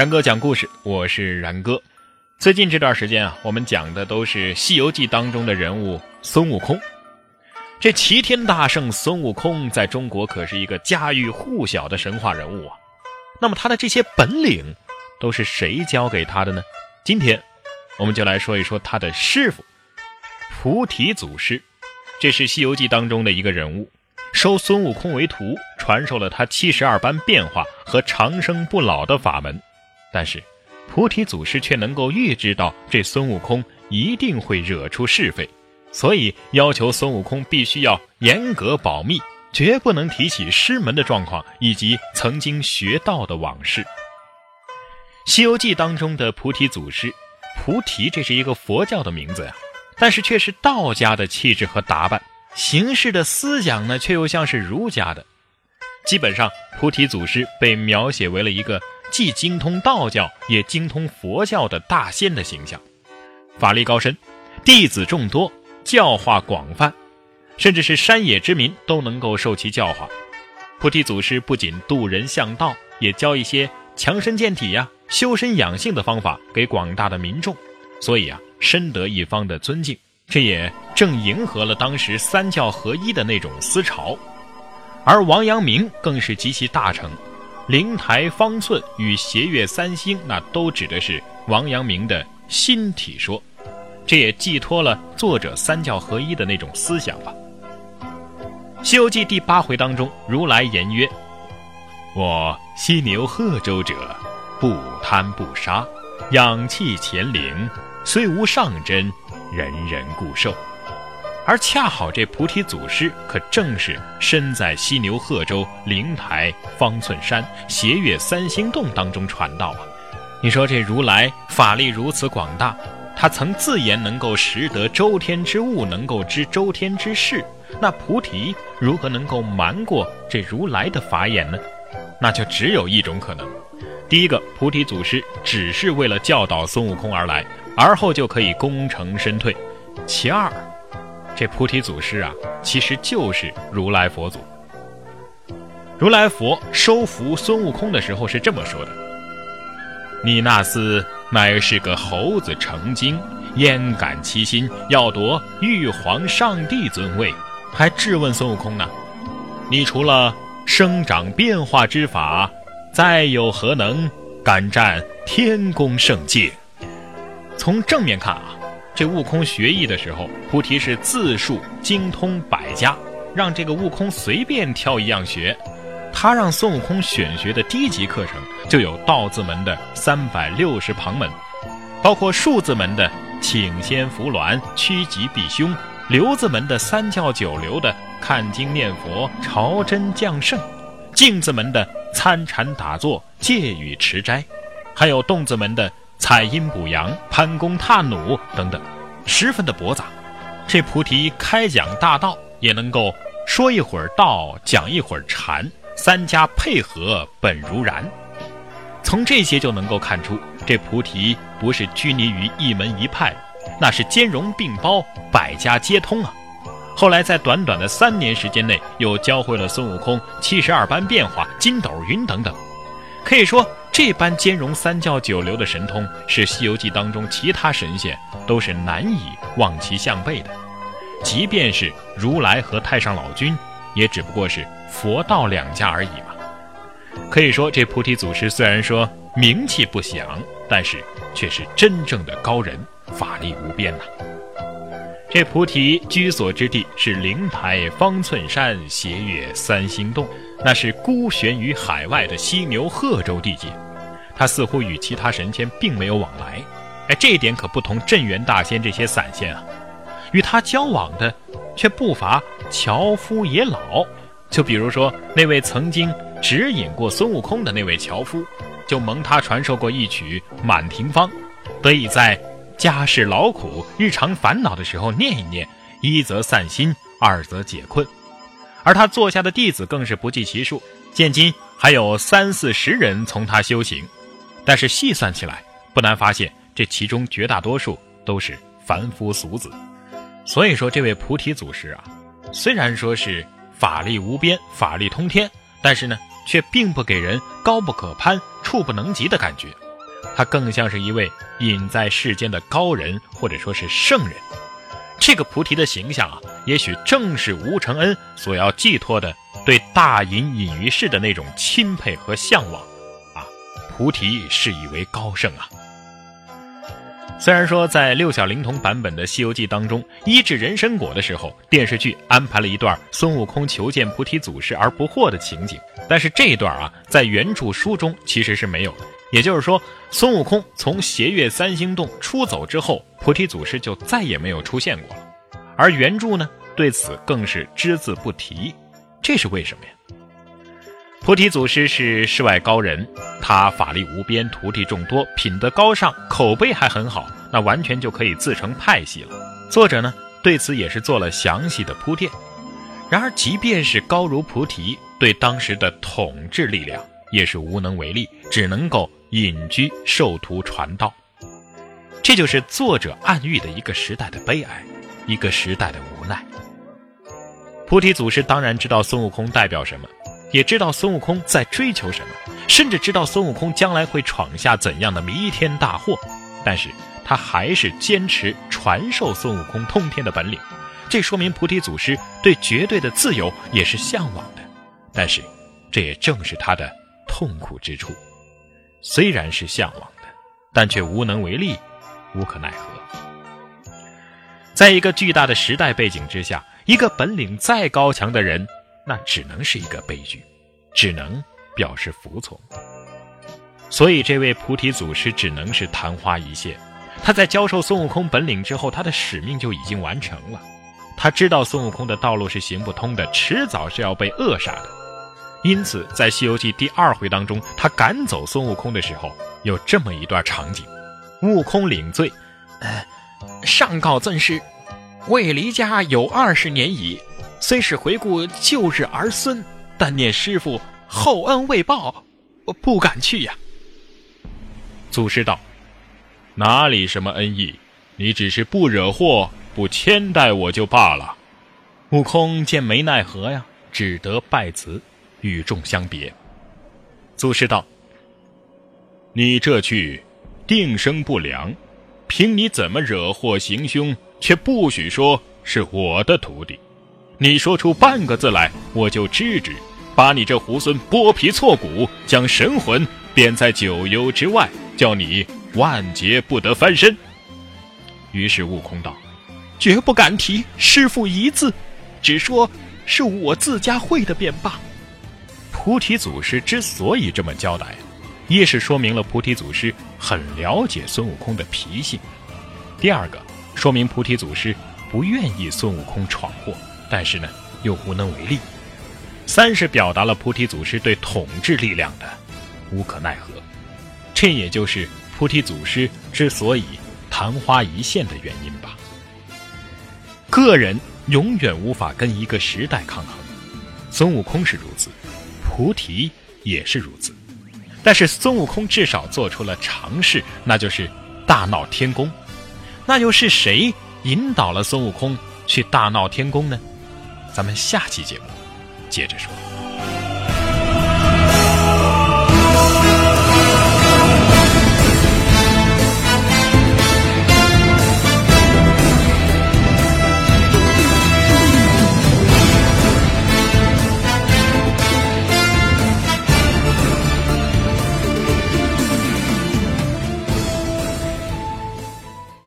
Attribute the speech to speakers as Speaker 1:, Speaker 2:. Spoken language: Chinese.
Speaker 1: 然哥讲故事，我是然哥。最近这段时间啊，我们讲的都是《西游记》当中的人物孙悟空。这齐天大圣孙悟空在中国可是一个家喻户晓的神话人物啊。那么他的这些本领都是谁教给他的呢？今天我们就来说一说他的师傅菩提祖师。这是《西游记》当中的一个人物。收孙悟空为徒，传授了他七十二般变化和长生不老的法门，但是菩提祖师却能够预知到这孙悟空一定会惹出是非，所以要求孙悟空必须要严格保密，绝不能提起师门的状况以及曾经学道的往事。《西游记》当中的菩提祖师，菩提这是一个佛教的名字呀，但是却是道家的气质和打扮。形式的思想呢，却又像是儒家的。基本上，菩提祖师被描写为了一个既精通道教也精通佛教的大仙的形象，法力高深，弟子众多，教化广泛，甚至是山野之民都能够受其教化。菩提祖师不仅渡人向道，也教一些强身健体呀、修身养性的方法给广大的民众，所以啊，深得一方的尊敬。这也正迎合了当时三教合一的那种思潮，而王阳明更是极其大成，灵台方寸与斜月三星，那都指的是王阳明的心体说，这也寄托了作者三教合一的那种思想吧。《西游记》第八回当中，如来言曰：“我犀牛贺州者，不贪不杀，养气乾灵，虽无上真。”人人固寿，而恰好这菩提祖师可正是身在犀牛贺州灵台方寸山斜月三星洞当中传道啊！你说这如来法力如此广大，他曾自言能够识得周天之物，能够知周天之事，那菩提如何能够瞒过这如来的法眼呢？那就只有一种可能：第一个，菩提祖师只是为了教导孙悟空而来。而后就可以功成身退。其二，这菩提祖师啊，其实就是如来佛祖。如来佛收服孙悟空的时候是这么说的：“你那厮乃是个猴子成精，焉敢欺心要夺玉皇上帝尊位？还质问孙悟空呢？你除了生长变化之法，再有何能敢占天宫圣界？”从正面看啊，这悟空学艺的时候，菩提是自述精通百家，让这个悟空随便挑一样学。他让孙悟空选学的低级课程就有道字门的三百六十旁门，包括数字门的请仙扶鸾、趋吉避凶，流字门的三教九流的看经念佛、朝真降圣，镜字门的参禅打坐、戒语持斋，还有动字门的。采阴补阳、攀弓踏弩等等，十分的博杂。这菩提开讲大道，也能够说一会儿道，讲一会儿禅，三家配合本如然。从这些就能够看出，这菩提不是拘泥于一门一派，那是兼容并包，百家皆通啊。后来在短短的三年时间内，又教会了孙悟空七十二般变化、筋斗云等等，可以说。这般兼容三教九流的神通，是《西游记》当中其他神仙都是难以望其项背的。即便是如来和太上老君，也只不过是佛道两家而已嘛。可以说，这菩提祖师虽然说名气不响，但是却是真正的高人，法力无边呐。这菩提居所之地是灵台方寸山斜月三星洞。那是孤悬于海外的犀牛贺州地界，他似乎与其他神仙并没有往来。哎，这一点可不同镇元大仙这些散仙啊，与他交往的却不乏樵夫野老。就比如说那位曾经指引过孙悟空的那位樵夫，就蒙他传授过一曲《满庭芳》，得以在家事劳苦、日常烦恼的时候念一念，一则散心，二则解困。而他座下的弟子更是不计其数，现今还有三四十人从他修行。但是细算起来，不难发现，这其中绝大多数都是凡夫俗子。所以说，这位菩提祖师啊，虽然说是法力无边、法力通天，但是呢，却并不给人高不可攀、触不能及的感觉，他更像是一位隐在世间的高人，或者说是圣人。这个菩提的形象啊，也许正是吴承恩所要寄托的对大隐隐于世的那种钦佩和向往啊。菩提是以为高圣啊。虽然说在六小龄童版本的《西游记》当中，医治人参果的时候，电视剧安排了一段孙悟空求见菩提祖师而不获的情景，但是这一段啊，在原著书中其实是没有的。也就是说，孙悟空从斜月三星洞出走之后，菩提祖师就再也没有出现过了。而原著呢，对此更是只字不提，这是为什么呀？菩提祖师是世外高人，他法力无边，徒弟众多，品德高尚，口碑还很好，那完全就可以自成派系了。作者呢对此也是做了详细的铺垫。然而，即便是高如菩提，对当时的统治力量也是无能为力，只能够隐居受徒传道。这就是作者暗喻的一个时代的悲哀，一个时代的无奈。菩提祖师当然知道孙悟空代表什么。也知道孙悟空在追求什么，甚至知道孙悟空将来会闯下怎样的弥天大祸，但是他还是坚持传授孙悟空通天的本领。这说明菩提祖师对绝对的自由也是向往的，但是这也正是他的痛苦之处。虽然是向往的，但却无能为力，无可奈何。在一个巨大的时代背景之下，一个本领再高强的人。那只能是一个悲剧，只能表示服从。所以，这位菩提祖师只能是昙花一现。他在教授孙悟空本领之后，他的使命就已经完成了。他知道孙悟空的道路是行不通的，迟早是要被扼杀的。因此，在《西游记》第二回当中，他赶走孙悟空的时候，有这么一段场景：悟空领罪，呃，上告尊师，未离家有二十年矣。虽是回顾旧日儿孙，但念师傅厚恩未报，我不敢去呀。祖师道：“哪里什么恩义？你只是不惹祸、不牵带我就罢了。”悟空见没奈何呀，只得拜辞，与众相别。祖师道：“你这去，定生不良。凭你怎么惹祸行凶，却不许说是我的徒弟。”你说出半个字来，我就制止，把你这猢狲剥皮挫骨，将神魂贬在九幽之外，叫你万劫不得翻身。于是悟空道：“绝不敢提师傅一字，只说是我自家会的便罢。”菩提祖师之所以这么交代，一是说明了菩提祖师很了解孙悟空的脾性；第二个，说明菩提祖师不愿意孙悟空闯祸。但是呢，又无能为力。三是表达了菩提祖师对统治力量的无可奈何，这也就是菩提祖师之所以昙花一现的原因吧。个人永远无法跟一个时代抗衡，孙悟空是如此，菩提也是如此。但是孙悟空至少做出了尝试，那就是大闹天宫。那又是谁引导了孙悟空去大闹天宫呢？咱们下期节目接着说。